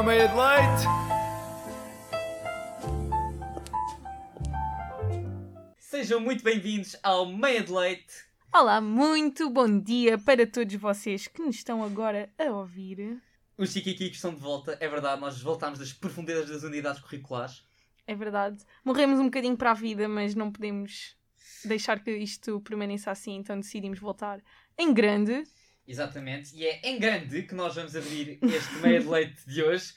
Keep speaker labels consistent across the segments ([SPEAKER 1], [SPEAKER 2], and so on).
[SPEAKER 1] uma meia de leite.
[SPEAKER 2] Sejam muito bem-vindos ao Meia de Leite.
[SPEAKER 3] Olá, muito bom dia para todos vocês que nos estão agora a ouvir.
[SPEAKER 2] Os Chiquiquicos estão de volta, é verdade, nós voltámos das profundezas das unidades curriculares.
[SPEAKER 3] É verdade. Morremos um bocadinho para a vida, mas não podemos deixar que isto permaneça assim, então decidimos voltar em grande.
[SPEAKER 2] Exatamente, e é em grande que nós vamos abrir este Meia de Leite de hoje.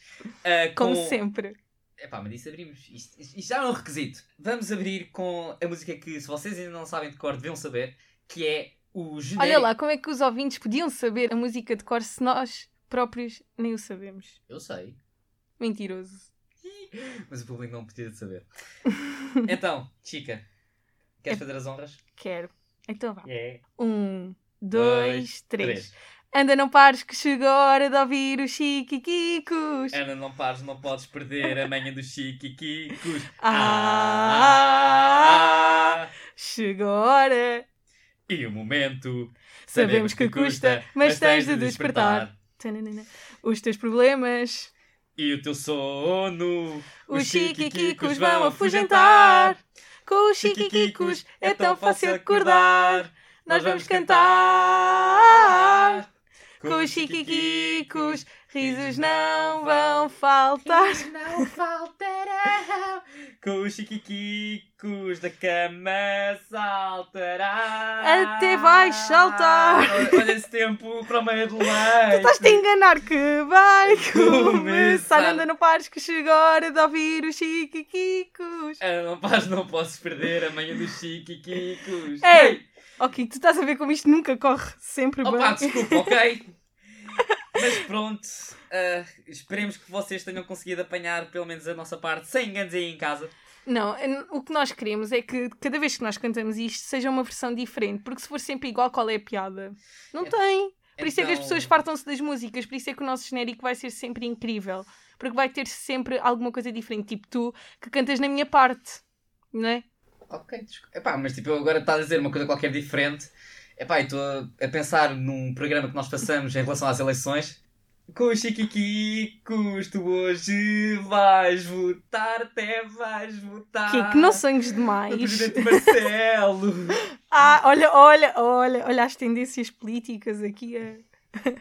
[SPEAKER 3] Como
[SPEAKER 2] com...
[SPEAKER 3] sempre.
[SPEAKER 2] Epá, mas isso abrimos. Isto, isto já é um requisito. Vamos abrir com a música que, se vocês ainda não sabem de cor, deviam saber, que é o genérico.
[SPEAKER 3] Olha lá, como é que os ouvintes podiam saber a música de cor se nós próprios nem o sabemos?
[SPEAKER 2] Eu sei,
[SPEAKER 3] Mentiroso.
[SPEAKER 2] mas o público não de saber. então, Chica, queres
[SPEAKER 3] É-
[SPEAKER 2] fazer as honras?
[SPEAKER 3] Quero. Então vá.
[SPEAKER 2] É.
[SPEAKER 3] Um, dois, três. Anda, não pares que chegou a hora de ouvir os chiquiquicos.
[SPEAKER 2] Ana, não pares, não podes perder a manhã dos chiquiquicos.
[SPEAKER 3] Ah, chegou a hora.
[SPEAKER 2] E o momento.
[SPEAKER 3] Sabemos que custa, mas tens de despertar. Tananana. Os teus problemas,
[SPEAKER 2] E o teu sono.
[SPEAKER 3] os chiquiquicos vão afugentar. Com os chiquiquicos é tão fácil acordar. Nós vamos cantar. Com os chiquiquicos, risos não vão faltar.
[SPEAKER 2] Não faltarão. Com os chiquiquicos da cama saltará.
[SPEAKER 3] Até vais saltar.
[SPEAKER 2] Olha, esse tempo para o meio do leite.
[SPEAKER 3] Estás-te a enganar que vai
[SPEAKER 2] Começar.
[SPEAKER 3] Anda, não pares que chegou a hora de ouvir os chiquiquicos.
[SPEAKER 2] Ana, não pares, não posso perder a manhã dos chiquiquicos.
[SPEAKER 3] Ei! Ok, tu estás a ver como isto nunca corre sempre
[SPEAKER 2] Opa,
[SPEAKER 3] bem.
[SPEAKER 2] desculpa, ok? Mas pronto, ah, esperemos que vocês tenham conseguido apanhar pelo menos a nossa parte sem enganos aí em casa.
[SPEAKER 3] Não, o que nós queremos é que cada vez que nós cantamos isto seja uma versão diferente, porque se for sempre igual, qual é a piada? Não
[SPEAKER 2] É-
[SPEAKER 3] tem. Por isso é que as
[SPEAKER 2] Então-
[SPEAKER 3] pessoas fartam-se das músicas, por isso é que o nosso genérico vai ser sempre incrível. Porque vai ter sempre alguma coisa diferente, tipo tu que cantas na minha parte, não é?
[SPEAKER 2] Ok, desculpa. Epá, mas tipo, eu agora está a dizer uma coisa qualquer diferente. Epá, estou a, a pensar num programa que nós façamos em relação às eleições. Com os chiquiquicos, tu hoje vais votar, até vais votar.
[SPEAKER 3] Que, que não
[SPEAKER 2] O
[SPEAKER 3] demais.
[SPEAKER 2] presidente Marcelo.
[SPEAKER 3] Ah, olha, olha, olha, olha as tendências políticas aqui.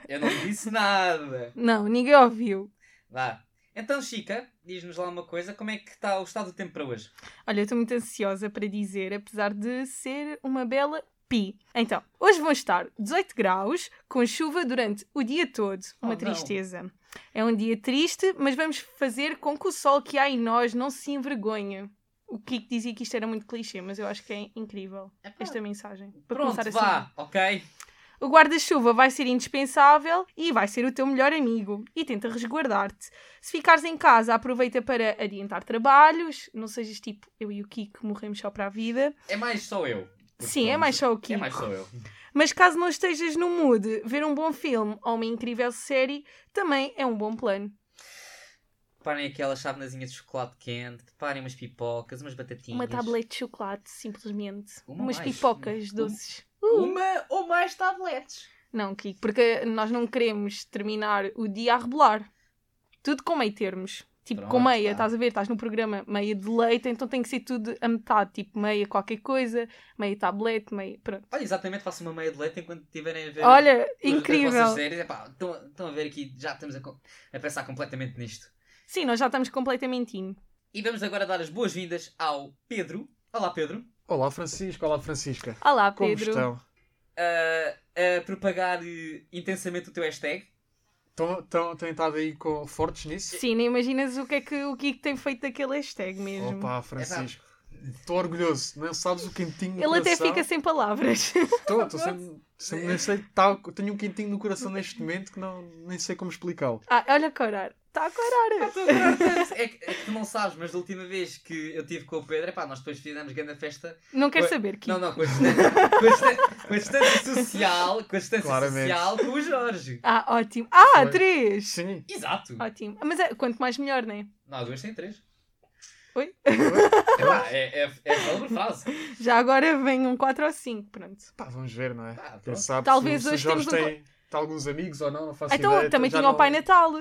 [SPEAKER 2] Eu não disse nada.
[SPEAKER 3] Não, ninguém ouviu.
[SPEAKER 2] Vá. Então, Chica, diz-nos lá uma coisa, como é que está o estado do tempo para hoje?
[SPEAKER 3] Olha, eu estou muito ansiosa para dizer, apesar de ser uma bela pi. Então, hoje vão estar 18 graus, com chuva durante o dia todo.
[SPEAKER 2] Oh,
[SPEAKER 3] Uma
[SPEAKER 2] não.
[SPEAKER 3] tristeza. É um dia triste, mas vamos fazer com que o sol que há em nós não se envergonhe. O Kiko dizia que isto era muito clichê, mas eu acho que é incrível esta mensagem. Para
[SPEAKER 2] Pronto,
[SPEAKER 3] começar assim.
[SPEAKER 2] vá, ok?
[SPEAKER 3] O guarda-chuva vai ser indispensável e vai ser o teu melhor amigo. E tenta resguardar-te. Se ficares em casa, aproveita para adiantar trabalhos. Não sejas tipo eu e o Kiko morremos só para a vida.
[SPEAKER 2] É mais só eu.
[SPEAKER 3] Sim, é mais só o
[SPEAKER 2] É
[SPEAKER 3] Kiko.
[SPEAKER 2] mais só eu.
[SPEAKER 3] Mas caso não estejas no mood, ver um bom filme ou uma incrível série também é um bom plano.
[SPEAKER 2] Preparem aquela chavenazinha de chocolate quente, preparem umas pipocas, umas batatinhas.
[SPEAKER 3] Uma tablete de chocolate, simplesmente.
[SPEAKER 2] Uma
[SPEAKER 3] Umas
[SPEAKER 2] mais.
[SPEAKER 3] pipocas
[SPEAKER 2] Um-
[SPEAKER 3] doces.
[SPEAKER 2] Uma ou mais tabletes.
[SPEAKER 3] Não, Kiko, porque nós não queremos terminar o dia a rebolar. Tudo com meio termos. Tipo, com
[SPEAKER 2] Pronto,
[SPEAKER 3] meia,
[SPEAKER 2] tá.
[SPEAKER 3] estás a ver? Estás no programa meia de leite, então tem que ser tudo a metade. Tipo, meia qualquer coisa, meia tablete, meia. Pronto.
[SPEAKER 2] Olha, exatamente, faço uma meia de leite enquanto estiverem a ver.
[SPEAKER 3] Olha, incrível.
[SPEAKER 2] séries. Epá, estão, estão a ver aqui, já estamos a, a pensar completamente nisto.
[SPEAKER 3] Sim, nós já estamos completamente in.
[SPEAKER 2] E vamos agora dar as boas-vindas ao Pedro. Olá, Pedro.
[SPEAKER 1] Olá Francisco, olá Francisca.
[SPEAKER 3] Olá,
[SPEAKER 1] Como
[SPEAKER 3] Pedro.
[SPEAKER 1] estão?
[SPEAKER 2] A, a propagar eh, intensamente o teu hashtag.
[SPEAKER 1] Estão, estado aí com, fortes nisso?
[SPEAKER 3] Sim, nem imaginas o que é que o Kiko tem feito daquele hashtag mesmo.
[SPEAKER 1] Opa, Francisco. Estou orgulhoso. Não sabes o quentinho no
[SPEAKER 3] Ele até fica sem palavras.
[SPEAKER 1] Estou, estou sempre, sempre nem sei, tá, tenho um quentinho no coração neste momento que não, nem sei como explicá-lo.
[SPEAKER 3] ah, olha a corar. Está a corar.
[SPEAKER 2] É que, é que tu não sabes, mas da última vez que eu estive com o Pedro, epá, nós depois fizemos grande festa.
[SPEAKER 3] Não quero saber, Kiko.
[SPEAKER 2] Não, não, com a distância, com a distância, com a distância social, com a distância
[SPEAKER 1] Claramente.
[SPEAKER 2] social com o Jorge.
[SPEAKER 3] Ah, ótimo. Ah,
[SPEAKER 1] Foi.
[SPEAKER 3] três.
[SPEAKER 1] Sim.
[SPEAKER 2] Exato.
[SPEAKER 3] Ótimo. Mas é, quanto mais melhor, não é?
[SPEAKER 2] Não, duas tem três.
[SPEAKER 3] Oi?
[SPEAKER 2] Epá, é, é, é só fase.
[SPEAKER 3] Já agora vem um 4 ou 5, pronto.
[SPEAKER 1] Pá, vamos ver, não é? Quem
[SPEAKER 2] pronto.
[SPEAKER 1] sabe
[SPEAKER 3] Talvez
[SPEAKER 1] se, se o
[SPEAKER 3] hoje
[SPEAKER 1] Jorge
[SPEAKER 3] temos um
[SPEAKER 1] tem, tem alguns amigos ou não, não faço
[SPEAKER 3] então,
[SPEAKER 1] ideia.
[SPEAKER 3] também
[SPEAKER 1] já
[SPEAKER 3] tinha o
[SPEAKER 1] não-
[SPEAKER 3] Pai Natal.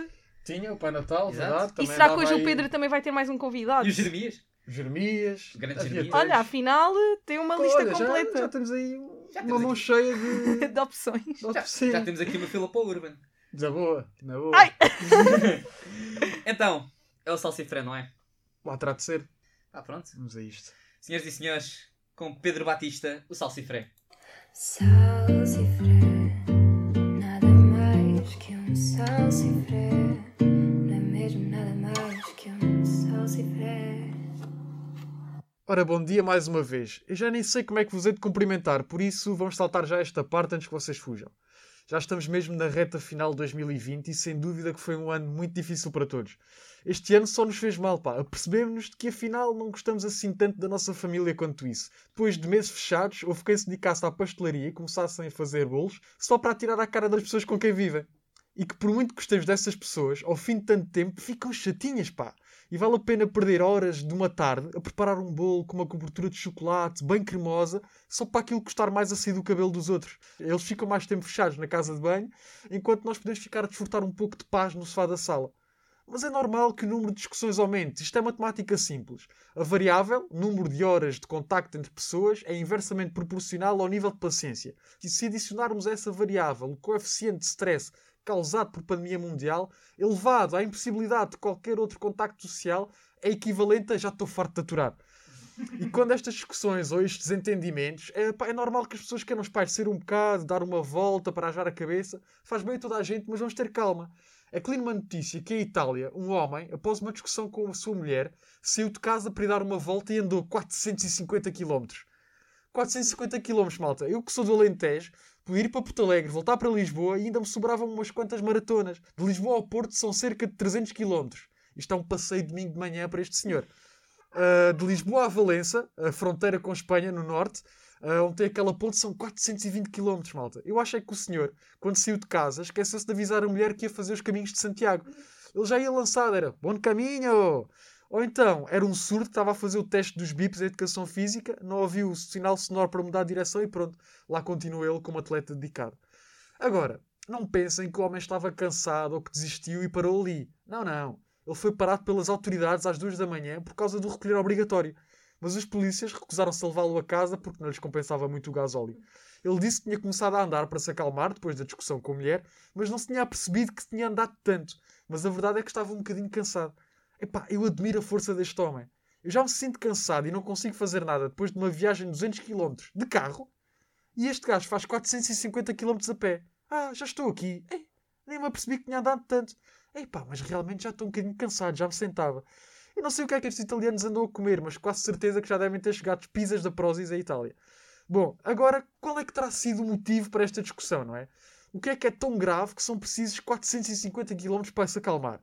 [SPEAKER 1] Tinha o Pai Natal,
[SPEAKER 2] Exato.
[SPEAKER 1] verdade.
[SPEAKER 3] E
[SPEAKER 1] também
[SPEAKER 3] será que hoje o
[SPEAKER 1] aí
[SPEAKER 3] Pedro também vai ter mais um convidado?
[SPEAKER 2] E os Jeremias?
[SPEAKER 1] Jeremias.
[SPEAKER 2] Grande Jeremias.
[SPEAKER 3] Olha, afinal tem uma
[SPEAKER 1] Pô,
[SPEAKER 3] lista
[SPEAKER 1] olha, já-
[SPEAKER 3] completa
[SPEAKER 1] Já, temos aí um-
[SPEAKER 2] Já
[SPEAKER 1] uma
[SPEAKER 2] temos
[SPEAKER 1] mão
[SPEAKER 2] aqui.
[SPEAKER 1] cheia de.
[SPEAKER 3] de opções.
[SPEAKER 1] de
[SPEAKER 2] Já,
[SPEAKER 1] opções.
[SPEAKER 2] já temos aqui uma fila para o Urban.
[SPEAKER 1] Na boa, na boa.
[SPEAKER 3] Ai!
[SPEAKER 2] Então, é o Salsifré, não é?
[SPEAKER 1] Lá terá de ser.
[SPEAKER 2] Ah, pronto.
[SPEAKER 1] Vamos a isto.
[SPEAKER 2] Senhoras e senhores, com Pedro Batista, o Salsifré.
[SPEAKER 4] Salsifré, nada mais que um salsifré.
[SPEAKER 1] Ora, bom dia mais uma vez. Eu já nem sei como é que vos hei de cumprimentar, por isso vamos saltar já esta parte antes que vocês fujam. Já estamos mesmo na reta final de 2020 e sem dúvida que foi um ano muito difícil para todos. Este ano só nos fez mal, pá. Apercebemos-nos de que afinal não gostamos assim tanto da nossa família quanto isso. Depois de meses fechados, houve quem se dedicasse à pastelaria e começassem a fazer bolos só para atirar à cara das pessoas com quem vivem. E que por muito que gostemos dessas pessoas, ao fim de tanto tempo ficam chatinhas, pá. E vale a pena perder horas de uma tarde a preparar um bolo com uma cobertura de chocolate bem cremosa só para aquilo custar mais a sair do cabelo dos outros. Eles ficam mais tempo fechados na casa de banho, enquanto nós podemos ficar a desfrutar um pouco de paz no sofá da sala. Mas é normal que o número de discussões aumente. Isto é matemática simples. A variável, número de horas de contacto entre pessoas, é inversamente proporcional ao nível de paciência. E se adicionarmos a essa variável o coeficiente de stress causado por pandemia mundial, elevado à impossibilidade de qualquer outro contacto social, é equivalente a já estou farto de aturar. E quando estas discussões ou estes entendimentos, é, pá, é normal que as pessoas queiram espairecer um bocado, dar uma volta para ajar a cabeça. Faz bem a toda a gente, mas vamos ter calma. É numa notícia que em Itália, um homem, após uma discussão com a sua mulher, saiu de casa para ir dar uma volta e andou 450 km. 450 km, malta. Eu que sou do Alentejo, ir para Porto Alegre, voltar para Lisboa e ainda me sobravam umas quantas maratonas. De Lisboa ao Porto são cerca de 300 km. Isto é um passeio de domingo de manhã para este senhor. Uh, de Lisboa a Valença, a fronteira com Espanha, no norte, uh, onde tem aquela ponte, são 420 km, malta. Eu acho é que o senhor, quando saiu de casa, esqueceu-se de avisar a mulher que ia fazer os caminhos de Santiago. Ele já ia lançado, era bom caminho! Ou então, era um surdo que estava a fazer o teste dos bips da educação física, não ouviu o sinal sonoro para mudar de direção e pronto, lá continua ele como atleta dedicado. Agora, não pensem que o homem estava cansado ou que desistiu e parou ali. Não, não. Ele foi parado pelas autoridades às duas da manhã por causa do recolher obrigatório. Mas os polícias recusaram-se a levá-lo a casa porque não lhes compensava muito o gasóleo. Ele disse que tinha começado a andar para se acalmar depois da discussão com a mulher, mas não se tinha apercebido que tinha andado tanto. Mas a verdade é que estava um bocadinho cansado. Epá, eu admiro a força deste homem. Eu já me sinto cansado e não consigo fazer nada depois de uma viagem de 200 km de carro. E este gajo faz 450 km a pé. Ah, já estou aqui. Ei, nem me apercebi que tinha andado tanto. Epá, mas realmente já estou um bocadinho cansado, já me sentava. Eu não sei o que é que estes italianos andam a comer, mas quase certeza que já devem ter chegado pizzas da Prozis à Itália. Bom, agora, qual é que terá sido o motivo para esta discussão, não é? O que é que é tão grave que são precisos 450 km para se acalmar?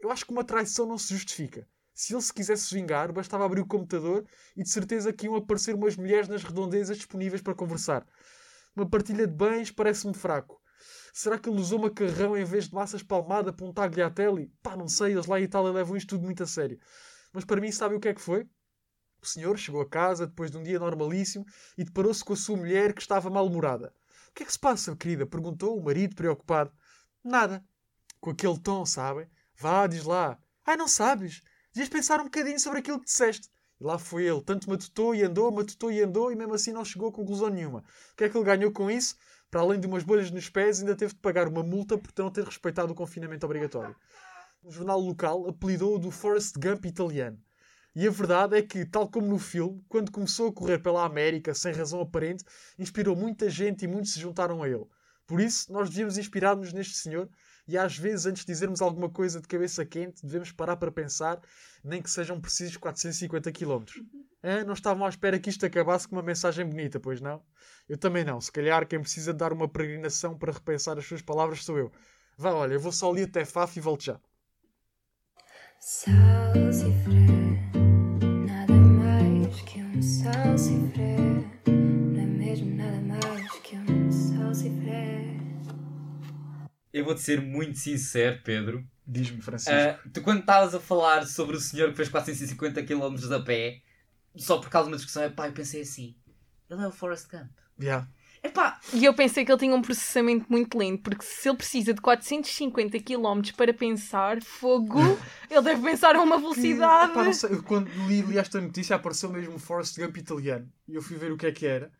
[SPEAKER 1] Eu acho que uma traição não se justifica. Se ele se quisesse vingar, bastava abrir o computador e de certeza que iam aparecer umas mulheres nas redondezas disponíveis para conversar. Uma partilha de bens parece-me fraco. Será que ele usou macarrão em vez de massas palmada para um tagliatelle? Pá, não sei, eles lá em Itália levam isto tudo muito a sério. Mas para mim, sabe o que é que foi? O senhor chegou a casa depois de um dia normalíssimo e deparou-se com a sua mulher que estava mal-humorada. O que é que se passa, querida? Perguntou o marido preocupado. Nada. Com aquele tom, sabem? Vá, diz lá. Ai, não sabes? Devias pensar um bocadinho sobre aquilo que disseste. E lá foi ele. Tanto matutou e andou, matutou e andou e mesmo assim não chegou a conclusão nenhuma. O que é que ele ganhou com isso? Para além de umas bolhas nos pés, ainda teve de pagar uma multa por não ter respeitado o confinamento obrigatório. O jornal local apelidou-o do Forrest Gump italiano. E a verdade é que, tal como no filme, quando começou a correr pela América sem razão aparente, inspirou muita gente e muitos se juntaram a ele. Por isso, nós devíamos inspirar-nos neste senhor e às vezes, antes de dizermos alguma coisa de cabeça quente, devemos parar para pensar, nem que sejam precisos 450 km. Ah, não estavam à espera que isto acabasse com uma mensagem bonita, pois não? Eu também não. Se calhar quem precisa de dar uma peregrinação para repensar as suas palavras sou eu. Vá, olha, eu vou só ali até Faf e volto já.
[SPEAKER 4] Salsifré, nada mais que um salsifré. Não é mesmo nada mais que um salsifré.
[SPEAKER 2] Eu vou-te ser muito sincero, Pedro.
[SPEAKER 1] Diz-me, Francisco.
[SPEAKER 2] Ah, tu, quando estavas a falar sobre o senhor que fez 450 km a pé, só por causa de uma discussão, epá, eu pensei assim: ele é o Forrest Gump.
[SPEAKER 1] Yeah.
[SPEAKER 2] Epá,
[SPEAKER 3] E eu pensei que ele tinha um processamento muito lento, porque se ele precisa de 450 km para pensar, fogo, ele deve pensar a uma
[SPEAKER 1] Que,
[SPEAKER 3] velocidade.
[SPEAKER 1] epá, sei, eu quando li, li esta notícia apareceu mesmo o Forrest Gump italiano. E eu fui ver o que é que era.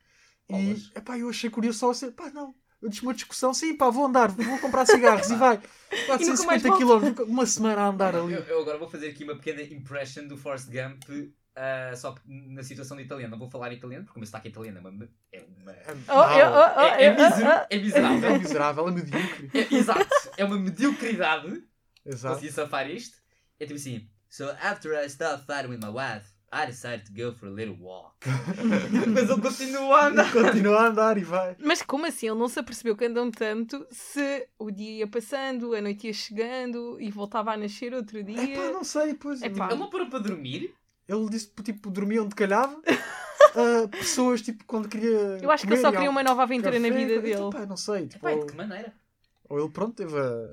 [SPEAKER 1] E epá, eu achei curioso só assim, pá, não. Eu disse uma discussão, sim, pá, vou andar, vou comprar cigarros e vai.
[SPEAKER 3] mais
[SPEAKER 1] 450
[SPEAKER 3] volto.
[SPEAKER 1] km, uma semana a andar ali.
[SPEAKER 2] eu, eu agora vou fazer aqui uma pequena impression do Forrest Gump, ah, só que na situação de italiano. Não vou falar italiano, porque o meu sotaque italiano é uma. É, uma,
[SPEAKER 1] É,
[SPEAKER 3] Oh, oh, oh,
[SPEAKER 2] é, é
[SPEAKER 3] eu- oh,
[SPEAKER 2] miser- é
[SPEAKER 1] é
[SPEAKER 2] miserável.
[SPEAKER 1] miserável, é medíocre.
[SPEAKER 2] É, exato, é uma mediocridade.
[SPEAKER 1] Exato.
[SPEAKER 2] Consegui safar isto. É tipo assim: So after I stopped fighting with my wife, I decided to go for a little walk. Mas ele continua a andar.
[SPEAKER 1] Continua a andar e vai.
[SPEAKER 3] Mas como assim? Ele não se apercebeu que andam tanto se o dia ia passando, a noite ia chegando e voltava a nascer outro dia.
[SPEAKER 1] Epá, não sei, pois.
[SPEAKER 3] Epá.
[SPEAKER 2] Ele não parou para dormir?
[SPEAKER 1] Ele disse tipo, dormia onde calhava. Ah, pessoas, tipo, quando queria.
[SPEAKER 3] Eu acho que ele só
[SPEAKER 1] ia
[SPEAKER 3] queria uma nova aventura na
[SPEAKER 1] café,
[SPEAKER 3] vida
[SPEAKER 1] coisa-
[SPEAKER 3] dele.
[SPEAKER 1] Epá, não sei. Tipo,
[SPEAKER 2] Epá,
[SPEAKER 1] ou,
[SPEAKER 2] de que maneira?
[SPEAKER 1] ou ele, pronto, teve a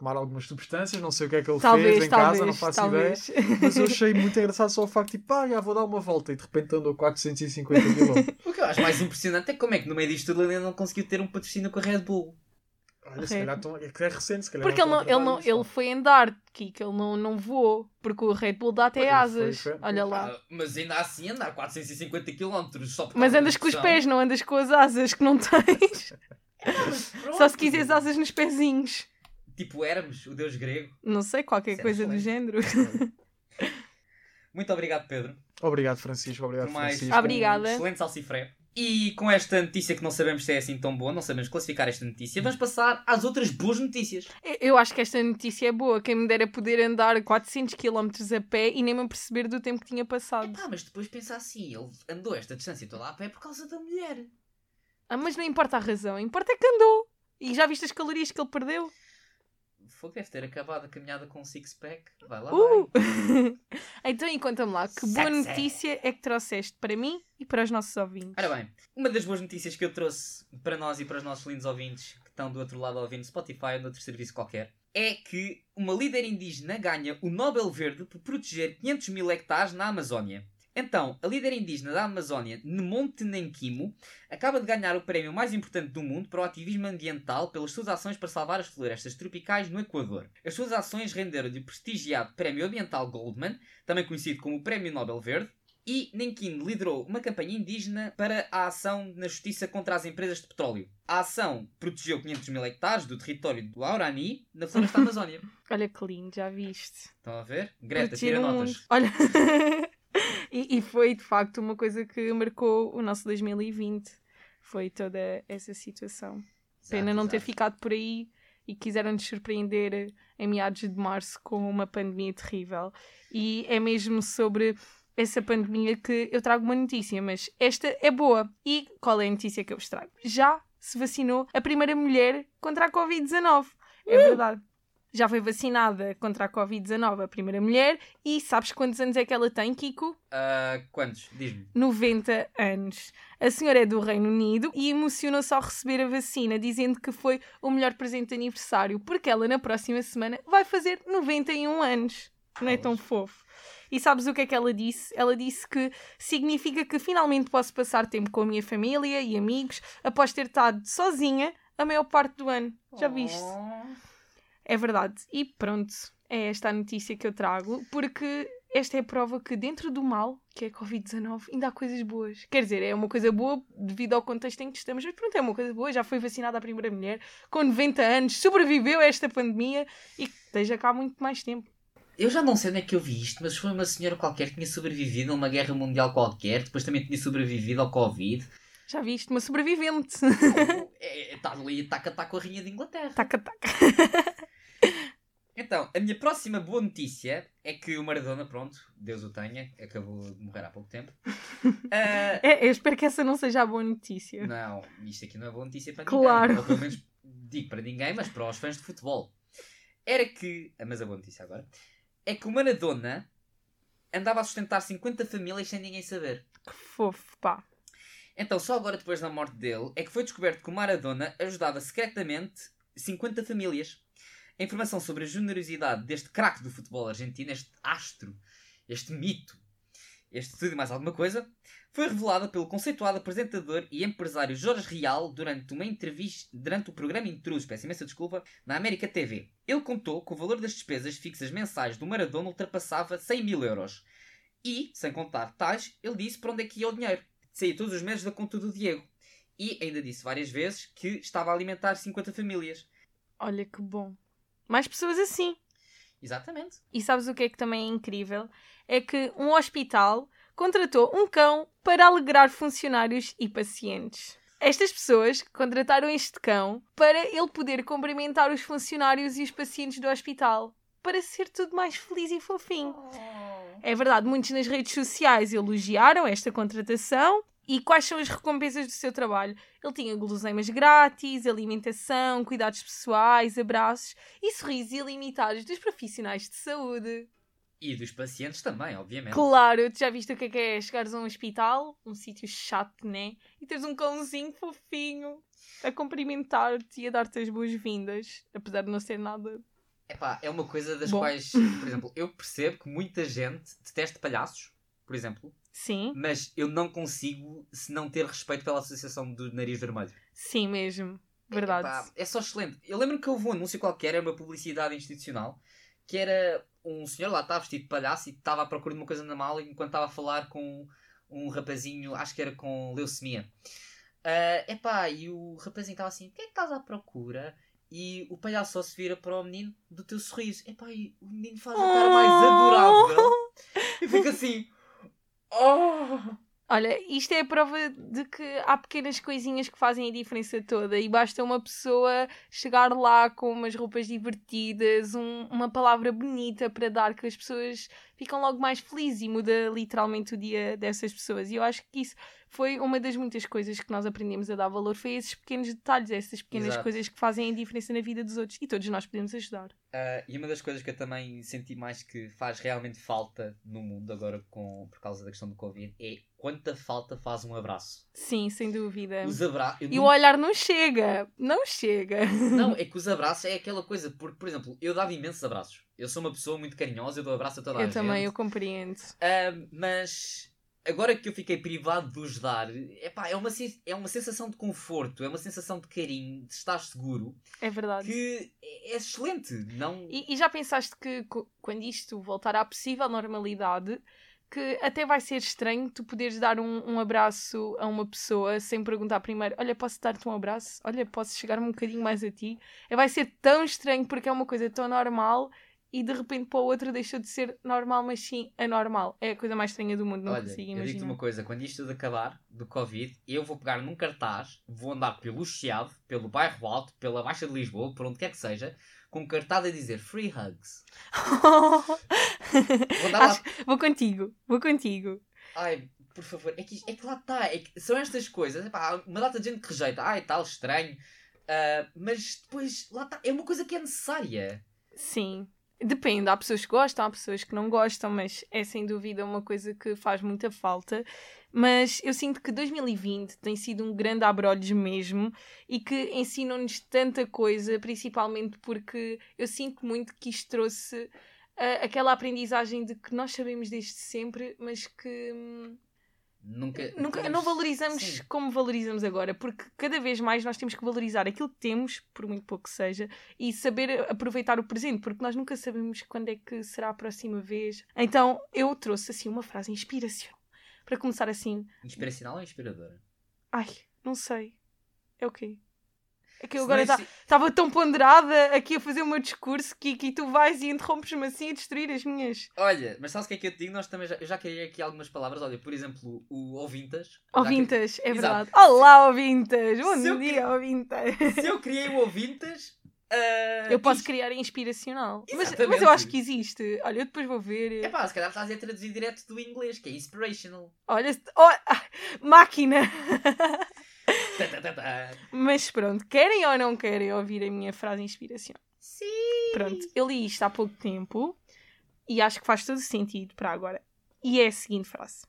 [SPEAKER 1] tomar algumas substâncias, não sei o que é que ele
[SPEAKER 3] Talvez,
[SPEAKER 1] fez em
[SPEAKER 3] talvez,
[SPEAKER 1] casa, não faço
[SPEAKER 3] talvez.
[SPEAKER 1] ideia. Mas eu achei muito engraçado só o facto, tipo, ah, já vou dar uma volta e de repente andou 450 km.
[SPEAKER 2] O que eu acho mais impressionante é como é que no meio disto tudo ele ainda não conseguiu ter um patrocínio com a Red Bull.
[SPEAKER 1] Olha, se calhar tão, é que é recente, se calhar.
[SPEAKER 3] Porque ele, não,
[SPEAKER 1] a
[SPEAKER 3] ele, não, ele foi andar, Kiko, ele não, não voou. Porque o Red Bull dá até
[SPEAKER 1] Pois, ele
[SPEAKER 3] asas.
[SPEAKER 1] foi- foi-
[SPEAKER 3] Olha lá.
[SPEAKER 2] Ah, mas ainda assim andar 450 km só
[SPEAKER 3] Mas andas
[SPEAKER 2] da
[SPEAKER 3] com os pés, não andas com as asas que não tens. Só se quiseres asas nos pezinhos.
[SPEAKER 2] Tipo Hermes, o deus grego.
[SPEAKER 3] Não sei, qualquer
[SPEAKER 2] Isso é
[SPEAKER 3] coisa do género.
[SPEAKER 2] Muito obrigado, Pedro,
[SPEAKER 1] Obrigado, Francisco. Obrigado,
[SPEAKER 2] por mais
[SPEAKER 1] Francisco.
[SPEAKER 3] Obrigada.
[SPEAKER 2] um excelente salsifré. E com esta notícia que não sabemos se é assim tão boa, não sabemos classificar esta notícia, vamos passar às outras boas notícias.
[SPEAKER 3] Eu- Eu acho que esta notícia é boa. Quem me dera poder andar 400 km a pé e nem me perceber do tempo que tinha passado.
[SPEAKER 2] Ah, mas depois pensa assim, ele andou esta distância toda a pé por causa da mulher.
[SPEAKER 3] Ah, mas não importa a razão, importa é que andou. E já viste as calorias que ele perdeu?
[SPEAKER 2] Fogo deve ter acabado a caminhada com um six-pack. Vai lá,
[SPEAKER 3] Uh!
[SPEAKER 2] vai.
[SPEAKER 3] então, e conta-me lá, que boa
[SPEAKER 2] Sexy.
[SPEAKER 3] notícia é que trouxeste para mim e para os nossos ouvintes?
[SPEAKER 2] Ora bem, uma das boas notícias que eu trouxe para nós e para os nossos lindos ouvintes que estão do outro lado ouvindo Spotify ou noutro serviço qualquer é que uma líder indígena ganha o Nobel Verde por proteger 500 mil hectares na Amazónia. Então, a líder indígena da Amazónia, Nemonte Nenquimo, acaba de ganhar o prémio mais importante do mundo para o ativismo ambiental pelas suas ações para salvar as florestas tropicais no Equador. As suas ações renderam-lhe o prestigiado Prémio Ambiental Goldman, também conhecido como o Prémio Nobel Verde, e Nenquim liderou uma campanha indígena para a ação na justiça contra as empresas de petróleo. A ação protegeu 500 mil hectares do território do Aurani, na floresta da Amazónia.
[SPEAKER 3] Olha que lindo, já viste?
[SPEAKER 2] Estão a ver? Greta,
[SPEAKER 3] Proteger
[SPEAKER 2] tira notas.
[SPEAKER 3] Olha. e, e foi de facto uma coisa que marcou o nosso 2020. Foi toda essa situação. Pena
[SPEAKER 2] Exato,
[SPEAKER 3] não ter
[SPEAKER 2] exato.
[SPEAKER 3] ficado por aí e quiseram nos surpreender em meados de março com uma pandemia terrível. E é mesmo sobre essa pandemia que eu trago uma notícia, mas esta é boa. E qual é a notícia que eu vos trago? Já se vacinou a primeira mulher contra a Covid-19. É verdade. Já foi vacinada contra a Covid-19 a primeira mulher e sabes quantos anos é que ela tem, Kiko?
[SPEAKER 2] Ah, quantos? Diz-me.
[SPEAKER 3] 90 anos. A senhora é do Reino Unido e emocionou-se ao receber a vacina, dizendo que foi o melhor presente de aniversário, porque ela na próxima semana vai fazer 91 anos. Não é tão fofo. E sabes o que é que ela disse? Ela disse que significa que finalmente posso passar tempo com a minha família e amigos após ter estado sozinha a maior parte do ano. Já viste?
[SPEAKER 2] Oh.
[SPEAKER 3] É verdade. E pronto, é esta a notícia que eu trago, porque esta é a prova que dentro do mal, que é a Covid-19, ainda há coisas boas. Quer dizer, é uma coisa boa devido ao contexto em que estamos, mas pronto, é uma coisa boa. Já foi vacinada a primeira mulher, com 90 anos, sobreviveu a esta pandemia e esteja cá há muito mais tempo.
[SPEAKER 2] Eu já não sei onde é que eu vi isto, mas foi uma senhora qualquer que tinha sobrevivido a uma guerra mundial qualquer, depois também tinha sobrevivido ao Covid.
[SPEAKER 3] Já viste? Uma sobrevivente.
[SPEAKER 2] Está ali, taca, taca com a rainha de Inglaterra.
[SPEAKER 3] taca, taca.
[SPEAKER 2] Então, a minha próxima boa notícia é que o Maradona, pronto, Deus o tenha, acabou de morrer há pouco tempo. Ah,
[SPEAKER 3] É, eu espero que essa não seja a boa notícia.
[SPEAKER 2] não, isto aqui não é boa notícia para
[SPEAKER 3] Claro.
[SPEAKER 2] ninguém. Ou pelo menos digo para ninguém, mas para os fãs de futebol. Era que, ah, mas a boa notícia agora, é que o Maradona andava a sustentar 50 famílias sem ninguém saber.
[SPEAKER 3] Que fofo, pá.
[SPEAKER 2] Então, só agora depois da morte dele, é que foi descoberto que o Maradona ajudava secretamente 50 famílias. A informação sobre a generosidade deste craque do futebol argentino, este astro, este mito, este tudo e mais alguma coisa, foi revelada pelo conceituado apresentador e empresário Jorge Real durante uma entrevista, durante o programa Intrusos, peço imensa desculpa, na América TV. Ele contou que o valor das despesas fixas mensais do Maradona ultrapassava 100 mil euros. E, sem contar tais, ele disse para onde é que ia o dinheiro. Saía todos os meses da conta do Diego. E ainda disse várias vezes que estava a alimentar 50 famílias.
[SPEAKER 3] Olha que bom. Mais pessoas assim.
[SPEAKER 2] Exatamente.
[SPEAKER 3] E sabes o que é que também é incrível? É que um hospital contratou um cão para alegrar funcionários e pacientes. Estas pessoas contrataram este cão para ele poder cumprimentar os funcionários e os pacientes do hospital. Para ser tudo mais feliz e fofinho. É verdade, muitos nas redes sociais elogiaram esta contratação. E quais são as recompensas do seu trabalho? Ele tinha guloseimas grátis, alimentação, cuidados pessoais, abraços e sorrisos ilimitados dos profissionais de saúde.
[SPEAKER 2] E dos pacientes também, obviamente.
[SPEAKER 3] Claro, tu já viste o que é que é chegares a um hospital, um sítio chato, né? E tens um cãozinho fofinho a cumprimentar-te e a dar-te as boas-vindas, apesar de não ser nada.
[SPEAKER 2] Epá, é uma coisa das
[SPEAKER 3] Bom.
[SPEAKER 2] quais, por exemplo, eu percebo que muita gente detesta palhaços, por exemplo,
[SPEAKER 3] Sim,
[SPEAKER 2] mas eu não consigo se não ter respeito pela Associação do Nariz Vermelho.
[SPEAKER 3] sim mesmo. Verdade.
[SPEAKER 2] Epá, é só excelente. Eu lembro que houve um anúncio qualquer, era uma publicidade institucional, que era um senhor lá estava vestido de palhaço e estava à procura de uma coisa na mala enquanto estava a falar com um rapazinho, acho que era com leucemia. Ah, epá, e o rapazinho estava assim, o que é que estás à procura? E o palhaço só se vira para o menino do teu sorriso. Epá, e o menino faz a cara mais adorável. E fica assim, oh!
[SPEAKER 3] Olha, isto é a prova de que há pequenas coisinhas que fazem a diferença toda e basta uma pessoa chegar lá com umas roupas divertidas, um- uma palavra bonita para dar que as pessoas ficam logo mais felizes e muda literalmente o dia dessas pessoas. E eu acho que isso foi uma das muitas coisas que nós aprendemos a dar valor, foi esses pequenos detalhes, essas pequenas
[SPEAKER 2] Exato.
[SPEAKER 3] coisas que fazem a diferença na vida dos outros e todos nós podemos ajudar.
[SPEAKER 2] Ah, e uma das coisas que eu também senti mais que faz realmente falta no mundo agora com, por causa da questão do Covid é quanta falta faz um abraço.
[SPEAKER 3] Sim, sem dúvida.
[SPEAKER 2] Os abraços.
[SPEAKER 3] E o olhar não chega, não chega.
[SPEAKER 2] Não, é que os abraços é aquela coisa, porque, por exemplo, eu dava imensos abraços. Eu sou uma pessoa muito carinhosa, eu dou abraço a toda a
[SPEAKER 3] Eu
[SPEAKER 2] gente.
[SPEAKER 3] também, eu compreendo.
[SPEAKER 2] Ah, mas agora que eu fiquei privado de os dar, epá, é, uma, é uma sensação de conforto, é uma sensação de carinho, de estar seguro,
[SPEAKER 3] É verdade.
[SPEAKER 2] que é excelente. Não...
[SPEAKER 3] E, e já pensaste que quando isto voltar à possível normalidade, que até vai ser estranho tu poderes dar um, um abraço a uma pessoa sem perguntar primeiro: Olha, posso dar-te um abraço? Olha, posso chegar um bocadinho mais a ti? É, vai ser tão estranho porque é uma coisa tão normal e de repente para o outro deixou de ser normal, mas sim anormal. É a coisa mais estranha do mundo, não
[SPEAKER 2] Olha,
[SPEAKER 3] consigo
[SPEAKER 2] eu digo-te
[SPEAKER 3] imaginar.
[SPEAKER 2] uma coisa, quando isto tudo acabar, do Covid, eu vou pegar num cartaz, vou andar pelo Chiado, pelo bairro Alto, pela Baixa de Lisboa, por onde quer que seja, com um cartaz a dizer Free Hugs. Vou
[SPEAKER 3] Acho- Vou contigo, vou contigo.
[SPEAKER 2] Ai, por favor, é que, é que lá está. É são estas coisas. Epá, uma data de gente que rejeita. Ai, tal, estranho. Ah, mas depois, lá está. É uma coisa que é necessária.
[SPEAKER 3] Sim. Depende, há pessoas que gostam, há pessoas que não gostam, mas é sem dúvida uma coisa que faz muita falta. Mas eu sinto que 2020 tem sido um grande abrolhos mesmo e que ensinam-nos tanta coisa, principalmente porque eu sinto muito que isto trouxe ah, aquela aprendizagem de que nós sabemos desde sempre, mas que hum,
[SPEAKER 2] Nunca.
[SPEAKER 3] nunca,
[SPEAKER 2] temos-
[SPEAKER 3] não valorizamos
[SPEAKER 2] Sim.
[SPEAKER 3] como valorizamos agora, porque cada vez mais nós temos que valorizar aquilo que temos, por muito pouco que seja, e saber aproveitar o presente, porque nós nunca sabemos quando é que será a próxima vez. Então eu trouxe assim uma frase inspiracional para começar assim.
[SPEAKER 2] Inspiracional ou inspiradora?
[SPEAKER 3] Ai, não sei. É o quê? É que eu agora
[SPEAKER 2] é
[SPEAKER 3] estava tão ponderada aqui a fazer o meu discurso que, que tu vais e interrompes-me assim a destruir as minhas.
[SPEAKER 2] Olha, mas sabes o que é que eu te digo? Nós também já, eu já criei aqui algumas palavras. Olha, por exemplo, o ouvintas.
[SPEAKER 3] Ouvintas, é
[SPEAKER 2] Exato.
[SPEAKER 3] verdade. Olá, ouvintas! Bom
[SPEAKER 2] Se eu
[SPEAKER 3] dia, ouvintas!
[SPEAKER 2] criei- Se eu criei o ouvintas. ah,
[SPEAKER 3] Eu posso
[SPEAKER 2] isto-
[SPEAKER 3] criar inspiracional. Mas, mas eu acho que existe. Olha, eu depois vou ver.
[SPEAKER 2] Epá, se calhar estás a traduzir direto do inglês, que é inspirational.
[SPEAKER 3] Olha, oh, máquina! Mas pronto, querem ou não querem ouvir a minha frase inspiracional?
[SPEAKER 2] Sim.
[SPEAKER 3] Pronto, eu li isto há pouco tempo e acho que faz todo sentido para agora. E é a seguinte frase: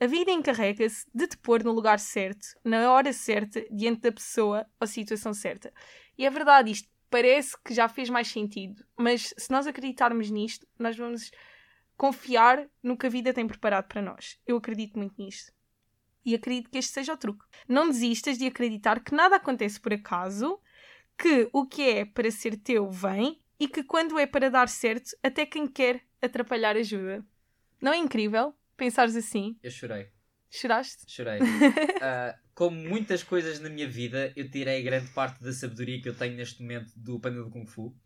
[SPEAKER 3] A vida encarrega-se de te pôr no lugar certo, na hora certa, diante da pessoa ou situação certa. E é verdade, isto parece que já fez mais sentido, mas se nós acreditarmos nisto, nós vamos confiar no que a vida tem preparado para nós. Eu acredito muito nisto. E acredito que este seja o truque. Não desistas de acreditar que nada acontece por acaso, que o que é para ser teu vem e que quando é para dar certo, até quem quer atrapalhar ajuda. Não é incrível pensares assim?
[SPEAKER 2] Eu chorei.
[SPEAKER 3] Choraste?
[SPEAKER 2] Chorei. Ah, como muitas coisas na minha vida, eu tirei grande parte da sabedoria que eu tenho neste momento do Panda do Kung Fu.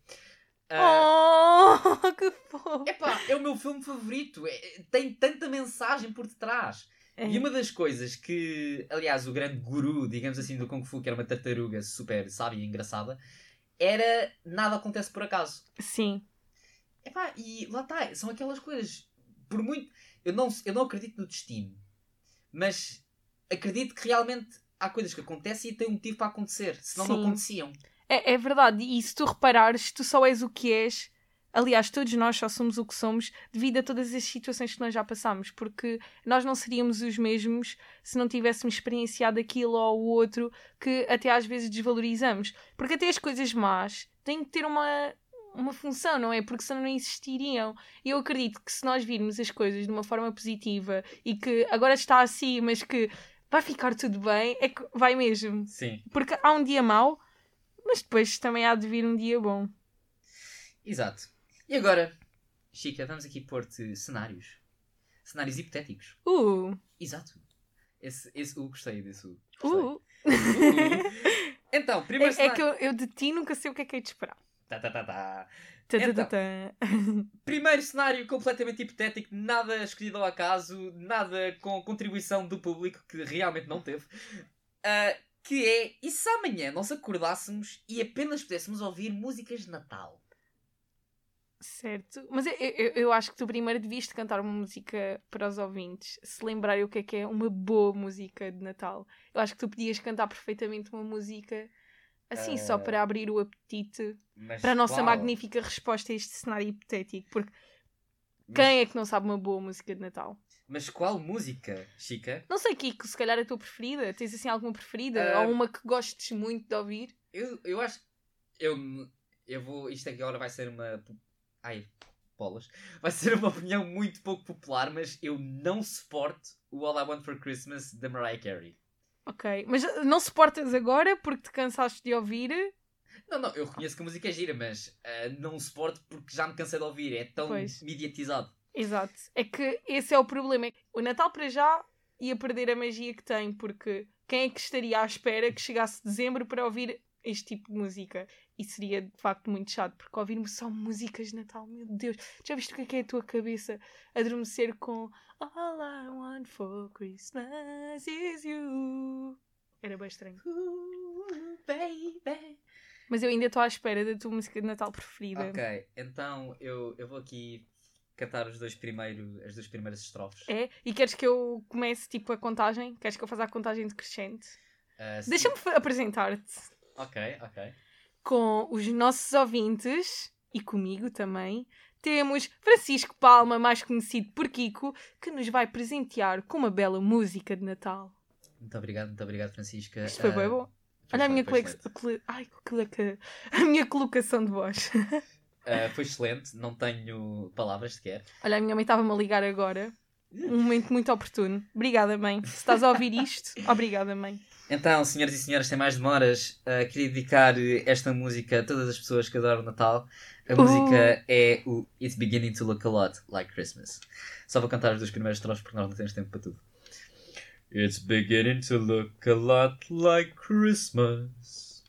[SPEAKER 2] Ah,
[SPEAKER 3] Oh, que fofo!
[SPEAKER 2] epá, é o meu filme favorito. É- tem tanta mensagem por detrás.
[SPEAKER 3] É.
[SPEAKER 2] E uma das coisas que, aliás, o grande guru, digamos assim, do Kung Fu, que era uma tartaruga super sábia e engraçada, era nada acontece por acaso.
[SPEAKER 3] Sim,
[SPEAKER 2] Epá, e lá está, são aquelas coisas. Por muito. Eu não, eu não acredito no destino, mas acredito que realmente há coisas que acontecem e têm um motivo para acontecer, senão não
[SPEAKER 3] Sim.
[SPEAKER 2] aconteciam.
[SPEAKER 3] é, é verdade. E se tu reparares, tu só és o que és. Aliás, todos nós só somos o que somos devido a todas as situações que nós já passamos, porque nós não seríamos os mesmos se não tivéssemos experienciado aquilo ou o outro que até às vezes desvalorizamos. Porque até as coisas más têm que ter uma, uma função, não é? Porque senão não existiriam. E eu acredito que se nós virmos as coisas de uma forma positiva e que agora está assim, mas que vai ficar tudo bem, é que vai mesmo.
[SPEAKER 2] Sim,
[SPEAKER 3] Porque há um dia mau, mas depois também há de vir um dia bom.
[SPEAKER 2] exato. E agora, Chica, vamos aqui pôr-te cenários. Cenários hipotéticos.
[SPEAKER 3] Uh,
[SPEAKER 2] Exato. Esse, esse, uh, gostei desse. Uh. Gostei.
[SPEAKER 3] uh.
[SPEAKER 2] Uh. Então, primeiro
[SPEAKER 3] É, é
[SPEAKER 2] cenário.
[SPEAKER 3] que eu, eu de ti nunca sei o que é que é de esperar.
[SPEAKER 2] Tá, tá, tá, tá. Então. Primeiro cenário completamente hipotético, nada escolhido ao acaso, nada com contribuição do público, que realmente não teve. Ah, que é, e se amanhã nós acordássemos e apenas pudéssemos ouvir músicas de Natal?
[SPEAKER 3] Certo. Mas eu, eu, eu acho que tu primeiro devias de cantar uma música para os ouvintes, se lembrarem o que é que é uma boa música de Natal. Eu acho que tu podias cantar perfeitamente uma música assim, só
[SPEAKER 2] Ah.
[SPEAKER 3] para abrir o apetite
[SPEAKER 2] Mas
[SPEAKER 3] para a nossa
[SPEAKER 2] qual?
[SPEAKER 3] magnífica resposta a este cenário hipotético. Porque
[SPEAKER 2] Mas,
[SPEAKER 3] quem é que não sabe uma boa música de Natal?
[SPEAKER 2] mas qual música, Chica?
[SPEAKER 3] Não sei, Kiko, se calhar a tua preferida. Tens assim alguma preferida?
[SPEAKER 2] Ah.
[SPEAKER 3] Ou uma que gostes muito de ouvir?
[SPEAKER 2] Eu, eu acho. Eu, eu vou. Isto aqui agora vai ser uma. Ai, bolas. Vai ser uma opinião muito pouco popular, mas eu não suporto o All I Want for Christmas da Mariah Carey.
[SPEAKER 3] Ok, mas não suportas agora porque te cansaste de ouvir?
[SPEAKER 2] Não, não, eu reconheço que a música é gira, mas ah, não suporto porque já me cansei de ouvir. É tão
[SPEAKER 3] Pois.
[SPEAKER 2] mediatizado.
[SPEAKER 3] Exato. É que esse é o problema. O Natal para já ia perder a magia que tem, porque quem é que estaria à espera que chegasse dezembro para ouvir este tipo de música? E seria de facto muito chato, porque ouvir só músicas de Natal, meu Deus, já viste o que é que é a tua cabeça? Adormecer com All I want for Christmas is you. Era bem estranho.
[SPEAKER 2] Ooh, baby.
[SPEAKER 3] Mas eu ainda estou à espera da tua música de Natal preferida.
[SPEAKER 2] Ok, então eu, eu vou aqui cantar os dois primeiros, as duas primeiras estrofes.
[SPEAKER 3] É? E queres que eu comece tipo a contagem? Queres que eu faça a contagem decrescente?
[SPEAKER 2] Sim.
[SPEAKER 3] Deixa-me apresentar-te
[SPEAKER 2] Ok, ok.
[SPEAKER 3] Com os nossos ouvintes e comigo também. Temos Francisco Palma, mais conhecido por Kiko, que nos vai presentear com uma bela música de Natal.
[SPEAKER 2] Muito obrigado, muito obrigado, Francisca.
[SPEAKER 3] Isto foi
[SPEAKER 2] Ah,
[SPEAKER 3] bem bom.
[SPEAKER 2] foi-
[SPEAKER 3] Olha a minha, cole- Ai, a minha colocação de voz.
[SPEAKER 2] Ah, foi excelente, não tenho palavras sequer.
[SPEAKER 3] Olha, a minha mãe estava-me a ligar agora um momento muito oportuno. Obrigada, mãe. Se estás a ouvir isto, obrigada, mãe.
[SPEAKER 2] Então, senhoras e senhores, sem mais demoras, uh, queria dedicar esta música a todas as pessoas que adoram Natal. A
[SPEAKER 3] uh.
[SPEAKER 2] música é o It's Beginning to Look a Lot Like Christmas. Só vou cantar os dois primeiros trozos porque nós não temos tempo para tudo. It's beginning to look a lot like Christmas.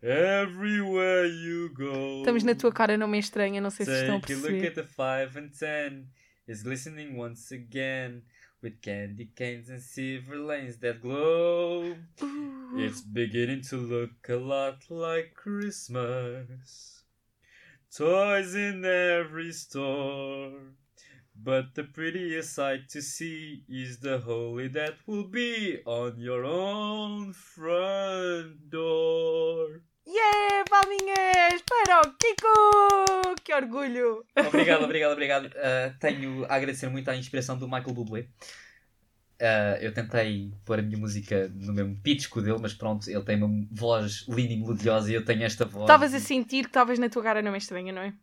[SPEAKER 2] Everywhere you go.
[SPEAKER 3] Estamos na tua cara, não me é estranha, não sei Take se estão a perceber.
[SPEAKER 2] Take a look at the five and ten is glistening once again with candy canes and silver lanes that glow.
[SPEAKER 3] Ooh.
[SPEAKER 2] It's beginning to look a lot like Christmas. Toys in every store. But the prettiest sight to see is the holy that will be on your own front door.
[SPEAKER 3] Yeah, palminhas para o Kiko! Que orgulho!
[SPEAKER 2] Obrigado, obrigado, obrigado. Uh, tenho a agradecer muito à inspiração do Michael Bublé. Uh, eu tentei pôr a minha música no mesmo pitch que o dele, mas pronto, ele tem uma voz linda e melodiosa e eu tenho esta voz.
[SPEAKER 3] Estavas a sentir que estavas na tua cara, não é estranha, não é?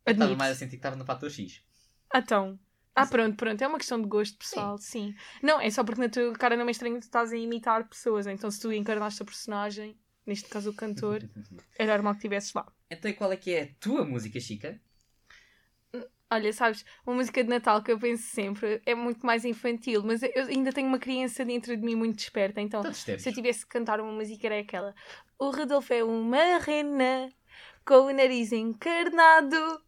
[SPEAKER 2] Estava
[SPEAKER 3] Admito.
[SPEAKER 2] mais a sentir que estava no fator X.
[SPEAKER 3] Então. Ah, pronto, pronto. É uma questão de gosto pessoal, sim. Não, é só porque na tua cara não é estranho que tu estás a imitar pessoas. Então, se tu encarnaste a personagem, neste caso o cantor, era normal que estivesses lá.
[SPEAKER 2] Então, e qual é que é a tua música, Chica?
[SPEAKER 3] Olha, sabes, uma música de Natal que eu penso sempre é muito mais infantil, mas eu ainda tenho uma criança dentro de mim muito desperta. Então,
[SPEAKER 2] Todos
[SPEAKER 3] se eu tivesse que cantar uma música, era aquela: O Rodolfo é uma rena com o nariz encarnado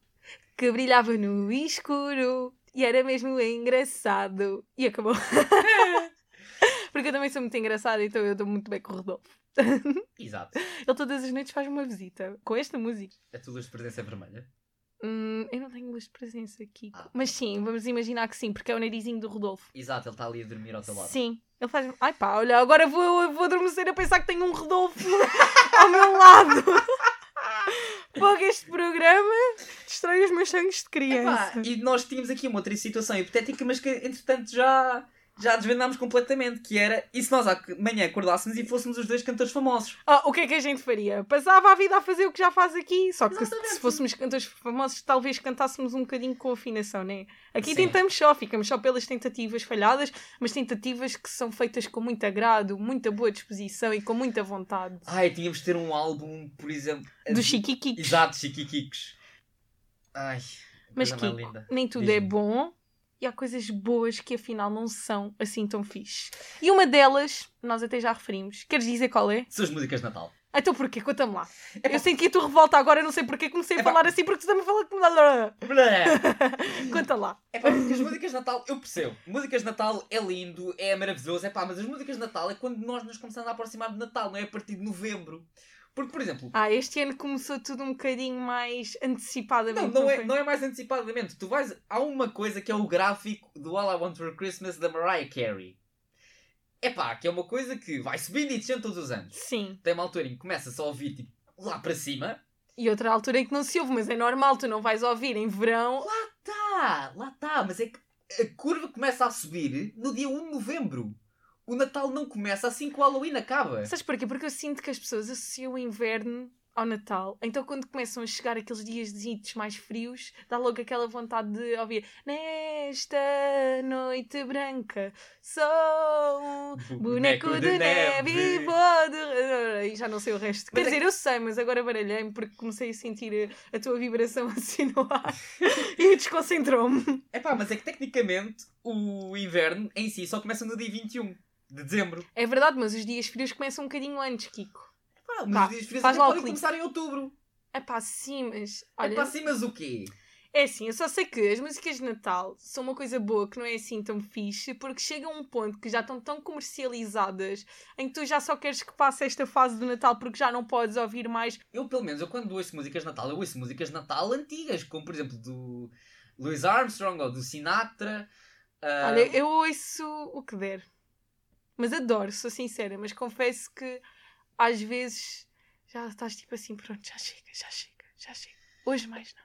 [SPEAKER 3] que brilhava no escuro e era mesmo engraçado. E acabou. Porque eu também sou muito engraçada, então eu dou muito bem com o Rodolfo.
[SPEAKER 2] Exato.
[SPEAKER 3] Ele todas as noites faz uma visita com esta música.
[SPEAKER 2] A tua luz de presença é vermelha?
[SPEAKER 3] Hum, eu não tenho luz de presença aqui.
[SPEAKER 2] Ah.
[SPEAKER 3] Mas sim, vamos imaginar que sim, porque é o narizinho do Rodolfo.
[SPEAKER 2] Exato, ele está ali a dormir ao teu lado.
[SPEAKER 3] Sim. Ele faz. Ai pá, olha, agora vou, vou adormecer a pensar que tenho um Rodolfo ao meu lado. Fogo, este programa destrói os meus sonhos de
[SPEAKER 2] Epá,
[SPEAKER 3] criança.
[SPEAKER 2] e nós tínhamos aqui uma outra situação hipotética, mas que entretanto já, já desvendámos completamente, que era, e se nós amanhã acordássemos e fôssemos os dois cantores famosos?
[SPEAKER 3] Ah, o que é que a gente faria? Passava a vida a fazer o que já faz aqui, só que se-
[SPEAKER 2] Exatamente.
[SPEAKER 3] se fôssemos cantores famosos, talvez cantássemos um bocadinho com afinação, né? Aqui
[SPEAKER 2] Sim.
[SPEAKER 3] tentamos só, ficamos só pelas tentativas falhadas, mas tentativas que são feitas com muito agrado, muita boa disposição e com muita vontade.
[SPEAKER 2] Ai, tínhamos de ter um álbum, por exemplo...
[SPEAKER 3] Do Chiquiquiques.
[SPEAKER 2] Exato, Chiquiquicos. Ai,
[SPEAKER 3] Mas
[SPEAKER 2] linda.
[SPEAKER 3] nem tudo é bom e há coisas boas que afinal não são assim tão fixe. E uma delas, nós até já referimos. Queres dizer qual é?
[SPEAKER 2] Suas músicas de Natal.
[SPEAKER 3] Então porquê? Conta-me lá. Eu senti que a tua revolta agora, não sei porquê comecei a
[SPEAKER 2] Epá.
[SPEAKER 3] falar assim, porque tu também fala com... Conta lá.
[SPEAKER 2] É pá, porque as músicas de Natal, eu percebo. Músicas de Natal é lindo, é maravilhoso, é pá, mas as músicas de Natal é quando nós nos começamos a aproximar de Natal, não é a partir de novembro. Porque, por exemplo,
[SPEAKER 3] Ah, este ano começou tudo um bocadinho mais antecipadamente.
[SPEAKER 2] não, não, é,
[SPEAKER 3] foi?
[SPEAKER 2] não é mais antecipadamente. Tu vais. Há uma coisa que é o gráfico do All I Want for Christmas da Mariah Carey. É pá, que é uma coisa que vai subindo e descendo todos os anos.
[SPEAKER 3] Sim.
[SPEAKER 2] Tem uma altura em que começa-se a ouvir tipo, lá para cima.
[SPEAKER 3] E outra altura em que não se ouve, mas é normal, tu não vais ouvir em verão.
[SPEAKER 2] Tá, lá está, mas é que a curva começa a subir no dia 1 de novembro. O Natal não começa assim que o Halloween acaba.
[SPEAKER 3] Sabes porquê? Porque eu sinto que as pessoas associam o inverno ao Natal. Então, quando começam a chegar aqueles dias de mais frios, dá logo aquela vontade de ouvir Nesta noite branca sou um boneco de neve e vou de... E já não sei o resto.
[SPEAKER 2] Mas
[SPEAKER 3] Quer
[SPEAKER 2] é
[SPEAKER 3] dizer, eu sei, mas agora baralhei-me porque comecei a sentir a, a tua vibração assim no ar e desconcentrou-me.
[SPEAKER 2] É pá, mas é que tecnicamente o inverno em si só começa no dia 21 de dezembro.
[SPEAKER 3] É verdade, mas os dias frios começam um bocadinho antes, Kiko.
[SPEAKER 2] Pá, mas
[SPEAKER 3] Pá,
[SPEAKER 2] os dias frios
[SPEAKER 3] faz lá
[SPEAKER 2] podem começar em outubro.
[SPEAKER 3] É pá, sim, mas...
[SPEAKER 2] É
[SPEAKER 3] Olha,
[SPEAKER 2] pá, sim, mas o quê?
[SPEAKER 3] É assim, eu só sei que as músicas de Natal são uma coisa boa que não é assim tão fixe, porque chega a um ponto que já estão tão comercializadas em que tu já só queres que passe esta fase do Natal porque já não podes ouvir mais.
[SPEAKER 2] Eu, pelo menos, eu quando ouço músicas de Natal, eu ouço músicas de Natal antigas, como por exemplo do Louis Armstrong ou do Sinatra. ah,
[SPEAKER 3] Olha, eu ouço o que der. Mas adoro, sou sincera, mas confesso que às vezes já estás tipo assim, pronto, já chega, já chega, já chega. Hoje mais não.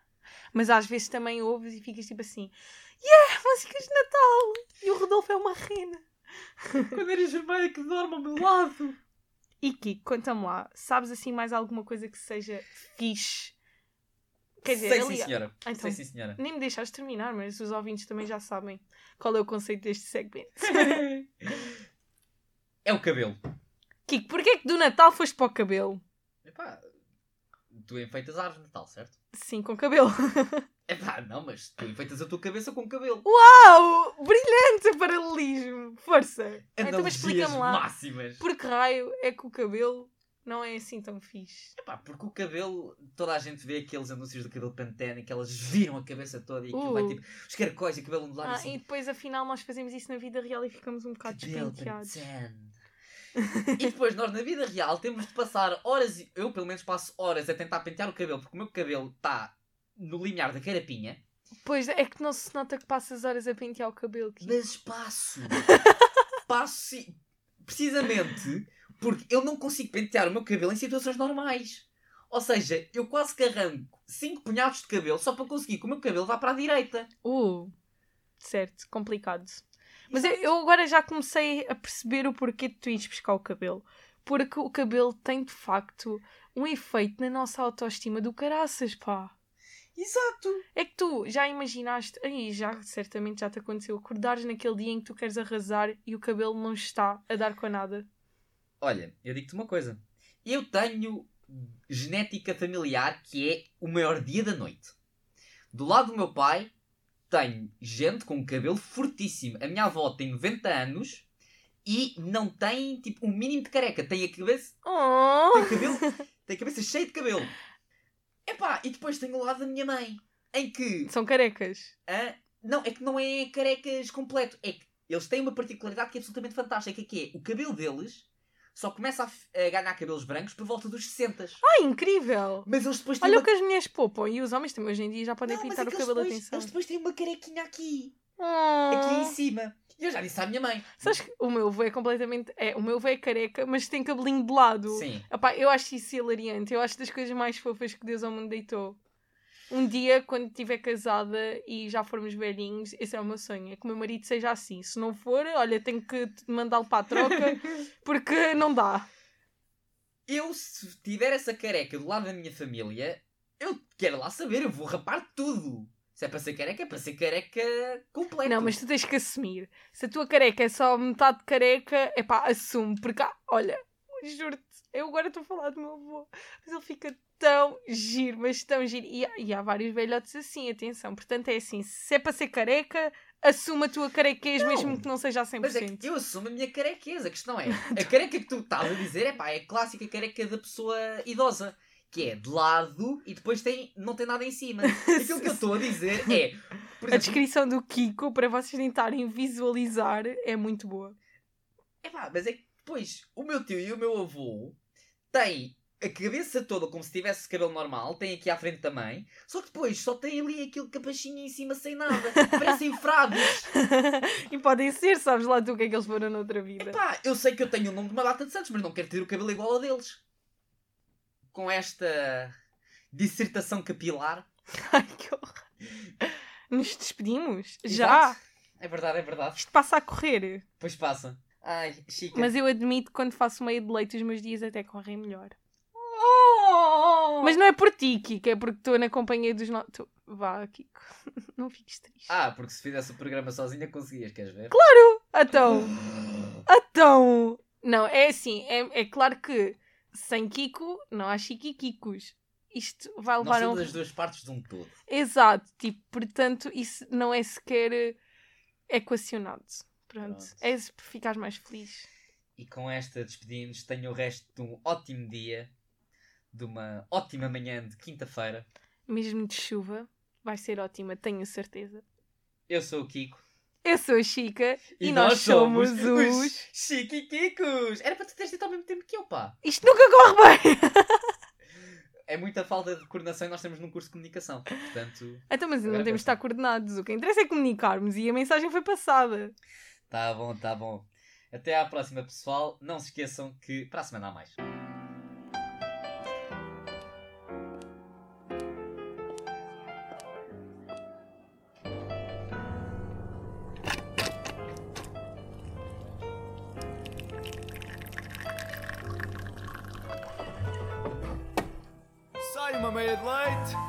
[SPEAKER 3] Mas às vezes também ouves e ficas tipo assim, yeah, músicas de Natal! E o Rodolfo é uma rena.
[SPEAKER 2] Quando eres vermelha que dorme ao meu lado.
[SPEAKER 3] E Kiko, conta-me lá, sabes assim mais alguma coisa que seja fixe? Quer dizer,
[SPEAKER 2] Sei
[SPEAKER 3] ali-
[SPEAKER 2] sim, senhora.
[SPEAKER 3] Então.
[SPEAKER 2] Sei sim, senhora.
[SPEAKER 3] nem me deixaste terminar, mas os ouvintes também já sabem qual é o conceito deste segmento.
[SPEAKER 2] é o cabelo.
[SPEAKER 3] Kiko, porquê é que do Natal foste para o cabelo?
[SPEAKER 2] Epá, tu enfeitas árvores de Natal, certo?
[SPEAKER 3] Sim, com cabelo.
[SPEAKER 2] Epá, não, mas tu enfeitas a tua cabeça com cabelo.
[SPEAKER 3] Uau! Brilhante paralelismo! Força! Então,
[SPEAKER 2] Analogias
[SPEAKER 3] explica-me lá.
[SPEAKER 2] máximas.
[SPEAKER 3] Por que raio é que o cabelo não é assim tão fixe?
[SPEAKER 2] Epá, porque o cabelo, toda a gente vê aqueles anúncios do cabelo Pantene que elas viram a cabeça toda e aquilo
[SPEAKER 3] Uh.
[SPEAKER 2] vai tipo os caracóis e o cabelo ondulado
[SPEAKER 3] Ah,
[SPEAKER 2] assim.
[SPEAKER 3] e depois afinal nós fazemos isso na vida real e ficamos um bocado
[SPEAKER 2] Cabelo
[SPEAKER 3] despenteados.
[SPEAKER 2] Pantene. e depois nós na vida real temos de passar horas, e- eu pelo menos passo horas a tentar pentear o cabelo porque o meu cabelo está no limiar da carapinha,
[SPEAKER 3] Pois é que não se nota que passas horas a pentear o cabelo. Kiko.
[SPEAKER 2] mas passo. passo sim. Precisamente porque eu não consigo pentear o meu cabelo em situações normais. Ou seja, eu quase que arranco 5 punhados de cabelo só para conseguir que o meu cabelo vá para a direita.
[SPEAKER 3] Uh, certo, complicado. Mas eu, eu agora já comecei a perceber o porquê de tu ires buscar o cabelo. Porque o cabelo tem de facto um efeito na nossa autoestima do caraças, pá.
[SPEAKER 2] Exato!
[SPEAKER 3] É que tu já imaginaste, aí já certamente já te aconteceu, acordares naquele dia em que tu queres arrasar e o cabelo não está a dar com nada.
[SPEAKER 2] Olha, eu digo-te uma coisa. Eu tenho genética familiar que é o maior dia da noite. Do lado do meu pai, tenho gente com cabelo fortíssimo. A minha avó tem 90 anos e não tem, tipo, um mínimo de careca. Tem a cabeça,
[SPEAKER 3] Oh!
[SPEAKER 2] tem cabelo, tem a cabeça cheia de cabelo. Epá, e depois tenho o lado da minha mãe, em que
[SPEAKER 3] São carecas.
[SPEAKER 2] ah, não, é que não é carecas completo. É que eles têm uma particularidade que é absolutamente fantástica, que é o cabelo deles só começa a, ganhar cabelos brancos por volta dos 60.
[SPEAKER 3] Ai, incrível!
[SPEAKER 2] Mas eles depois têm
[SPEAKER 3] Olha
[SPEAKER 2] uma...
[SPEAKER 3] o que as mulheres poupam e os homens também hoje em dia já podem
[SPEAKER 2] Não,
[SPEAKER 3] pintar
[SPEAKER 2] é
[SPEAKER 3] o cabelo
[SPEAKER 2] depois,
[SPEAKER 3] atenção.
[SPEAKER 2] eles depois têm uma carequinha aqui.
[SPEAKER 3] Oh.
[SPEAKER 2] Aqui em cima. E eu já disse à minha mãe.
[SPEAKER 3] Sabes que o meu avô é completamente. É, o meu avô é careca, mas tem cabelinho de lado.
[SPEAKER 2] Sim.
[SPEAKER 3] Epá, eu acho isso hilariante. Eu acho das coisas mais fofas que Deus ao mundo deitou. Um dia, quando estiver casada e já formos velhinhos, esse é o meu sonho. É que o meu marido seja assim. Se não for, olha, tenho que mandá-lo para a troca porque não dá.
[SPEAKER 2] Eu, se tiver essa careca do lado da minha família, eu quero lá saber, eu vou rapar tudo. Se é para ser careca, é para ser careca completo.
[SPEAKER 3] Não, mas tu tens que assumir. Se a tua careca é só metade careca, é pá, assume. Porque, olha, juro-te, eu agora estou a falar do meu avô, mas ele fica tão giro, mas tão giro. E, há- e há vários velhotes assim, atenção. Portanto, é assim: se é para ser careca, assume a tua carequez,
[SPEAKER 2] Não.
[SPEAKER 3] mesmo que não seja a 100%.
[SPEAKER 2] Mas é que eu assumo a minha carequeza. A questão é, a careca que tu estás a dizer é pá, é a clássica careca da pessoa idosa. Que é de lado e depois tem, não tem nada em cima. Aquilo que eu estou a dizer é. Por
[SPEAKER 3] A
[SPEAKER 2] exemplo,
[SPEAKER 3] descrição do Kiko, para vocês tentarem visualizar, é muito boa.
[SPEAKER 2] Epá, mas é que depois o meu tio e o meu avô têm a cabeça toda como se tivesse cabelo normal, tem aqui à frente também, só que depois só tem ali aquele capachinho em cima sem nada. Parecem frades.
[SPEAKER 3] e podem ser, sabes lá tu o que é que eles foram noutra vida.
[SPEAKER 2] Epá, eu sei que eu tenho o nome de uma data de santos, mas não quero ter o cabelo igual ao deles. Com esta dissertação capilar.
[SPEAKER 3] Ai, que horror. Nos despedimos? Já?
[SPEAKER 2] Exato. É verdade, é verdade.
[SPEAKER 3] Isto passa a correr.
[SPEAKER 2] Pois passa. Ai, Chica.
[SPEAKER 3] Mas eu admito que quando faço meio de leite os meus dias até correm melhor.
[SPEAKER 2] Oh!
[SPEAKER 3] Mas não é por ti, Kiko, é porque estou na companhia dos nossos. Vá, Kiko. Não fiques triste.
[SPEAKER 2] Ah, porque se fizesse o programa sozinha conseguias, queres ver?
[SPEAKER 3] Então, então. Não, é assim, é, é claro que sem Kiko não há chiquiquicos. Isto vai
[SPEAKER 2] Nós
[SPEAKER 3] levar a um.
[SPEAKER 2] somos as duas partes de um todo.
[SPEAKER 3] Exato, tipo, portanto, isso não é sequer equacionado. Pronto,
[SPEAKER 2] Pronto.
[SPEAKER 3] é para ficares mais feliz.
[SPEAKER 2] E com esta despedimos. Tenho o resto de um ótimo dia, de uma ótima manhã de quinta-feira.
[SPEAKER 3] Mesmo de chuva, vai ser ótima, tenho a certeza.
[SPEAKER 2] Eu sou o Kiko.
[SPEAKER 3] Eu sou a Chica e, nós, somos, os.
[SPEAKER 2] Chiquiquicos! Era para tu teres dito ao mesmo tempo que eu, pá.
[SPEAKER 3] Isto nunca corre bem!
[SPEAKER 2] É muita falta de coordenação e nós estamos num curso de comunicação. Portanto,
[SPEAKER 3] então, mas não temos de estar coordenados. O que interessa é comunicarmos e a mensagem foi passada.
[SPEAKER 2] tá bom, tá bom. Até à próxima, pessoal. Não se esqueçam que para a semana há mais.
[SPEAKER 5] light.